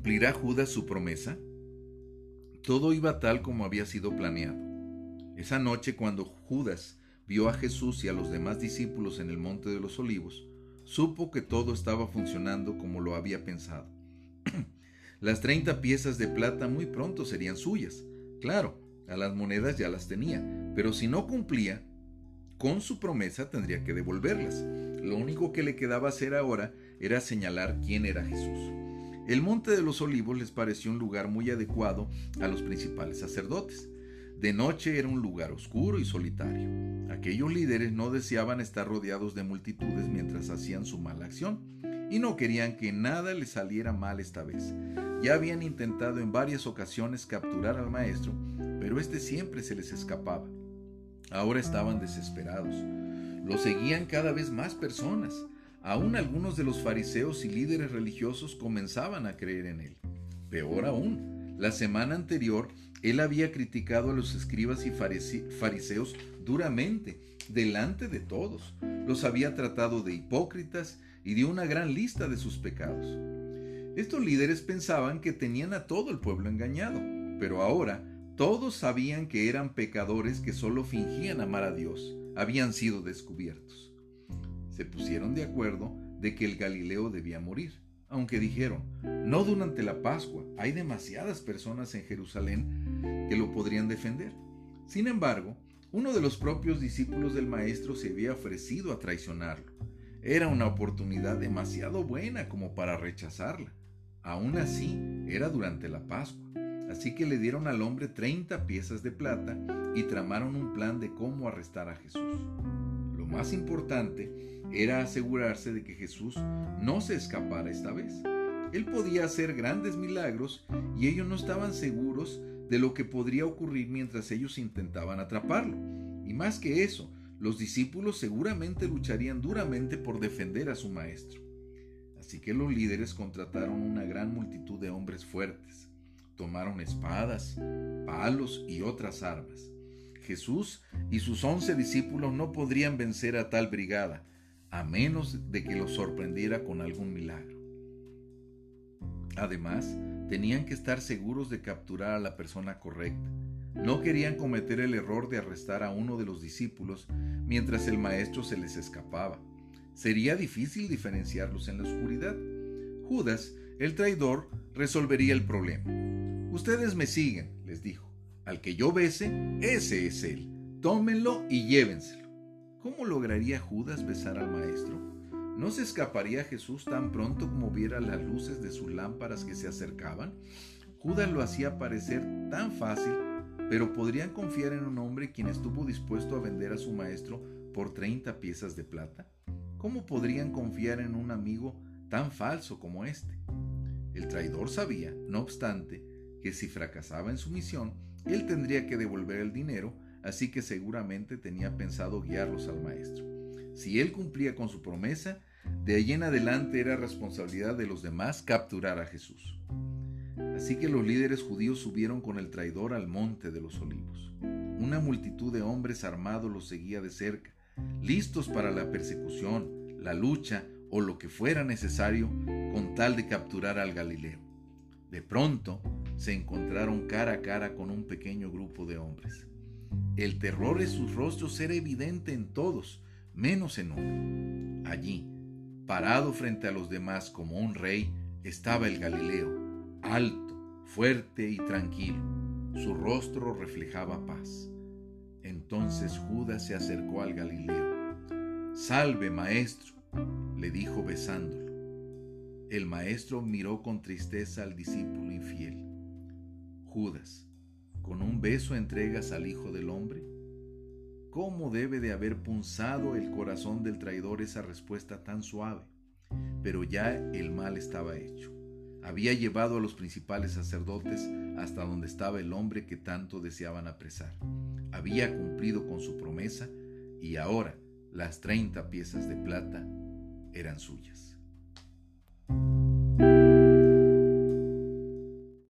¿Cumplirá Judas su promesa? Todo iba tal como había sido planeado. Esa noche cuando Judas vio a Jesús y a los demás discípulos en el Monte de los Olivos, supo que todo estaba funcionando como lo había pensado. las treinta piezas de plata muy pronto serían suyas. Claro, a las monedas ya las tenía, pero si no cumplía con su promesa tendría que devolverlas. Lo único que le quedaba hacer ahora era señalar quién era Jesús. El monte de los olivos les pareció un lugar muy adecuado a los principales sacerdotes. De noche era un lugar oscuro y solitario. Aquellos líderes no deseaban estar rodeados de multitudes mientras hacían su mala acción y no querían que nada les saliera mal esta vez. Ya habían intentado en varias ocasiones capturar al maestro, pero este siempre se les escapaba. Ahora estaban desesperados. Lo seguían cada vez más personas. Aún algunos de los fariseos y líderes religiosos comenzaban a creer en él. Peor aún, la semana anterior él había criticado a los escribas y fariseos duramente, delante de todos. Los había tratado de hipócritas y dio una gran lista de sus pecados. Estos líderes pensaban que tenían a todo el pueblo engañado, pero ahora todos sabían que eran pecadores que solo fingían amar a Dios. Habían sido descubiertos pusieron de acuerdo de que el Galileo debía morir, aunque dijeron, no durante la Pascua, hay demasiadas personas en Jerusalén que lo podrían defender. Sin embargo, uno de los propios discípulos del Maestro se había ofrecido a traicionarlo. Era una oportunidad demasiado buena como para rechazarla. Aún así, era durante la Pascua. Así que le dieron al hombre 30 piezas de plata y tramaron un plan de cómo arrestar a Jesús. Más importante era asegurarse de que Jesús no se escapara esta vez. Él podía hacer grandes milagros y ellos no estaban seguros de lo que podría ocurrir mientras ellos intentaban atraparlo. Y más que eso, los discípulos seguramente lucharían duramente por defender a su maestro. Así que los líderes contrataron una gran multitud de hombres fuertes. Tomaron espadas, palos y otras armas. Jesús y sus once discípulos no podrían vencer a tal brigada, a menos de que los sorprendiera con algún milagro. Además, tenían que estar seguros de capturar a la persona correcta. No querían cometer el error de arrestar a uno de los discípulos mientras el maestro se les escapaba. Sería difícil diferenciarlos en la oscuridad. Judas, el traidor, resolvería el problema. Ustedes me siguen, les dijo. Al que yo bese, ese es él. Tómenlo y llévenselo. ¿Cómo lograría Judas besar al Maestro? ¿No se escaparía Jesús tan pronto como viera las luces de sus lámparas que se acercaban? Judas lo hacía parecer tan fácil, pero podrían confiar en un hombre quien estuvo dispuesto a vender a su maestro por 30 piezas de plata. ¿Cómo podrían confiar en un amigo tan falso como este? El traidor sabía, no obstante, que si fracasaba en su misión, él tendría que devolver el dinero así que seguramente tenía pensado guiarlos al maestro. Si él cumplía con su promesa, de allí en adelante era responsabilidad de los demás capturar a Jesús. Así que los líderes judíos subieron con el traidor al monte de los olivos. Una multitud de hombres armados los seguía de cerca, listos para la persecución, la lucha o lo que fuera necesario con tal de capturar al Galileo. De pronto se encontraron cara a cara con un pequeño grupo de hombres. El terror en sus rostros era evidente en todos, menos en uno. Allí, parado frente a los demás como un rey, estaba el Galileo, alto, fuerte y tranquilo. Su rostro reflejaba paz. Entonces Judas se acercó al Galileo. Salve, maestro, le dijo besándolo. El maestro miró con tristeza al discípulo infiel. Judas, ¿Con un beso entregas al Hijo del Hombre? ¿Cómo debe de haber punzado el corazón del traidor esa respuesta tan suave? Pero ya el mal estaba hecho. Había llevado a los principales sacerdotes hasta donde estaba el hombre que tanto deseaban apresar. Había cumplido con su promesa y ahora las treinta piezas de plata eran suyas.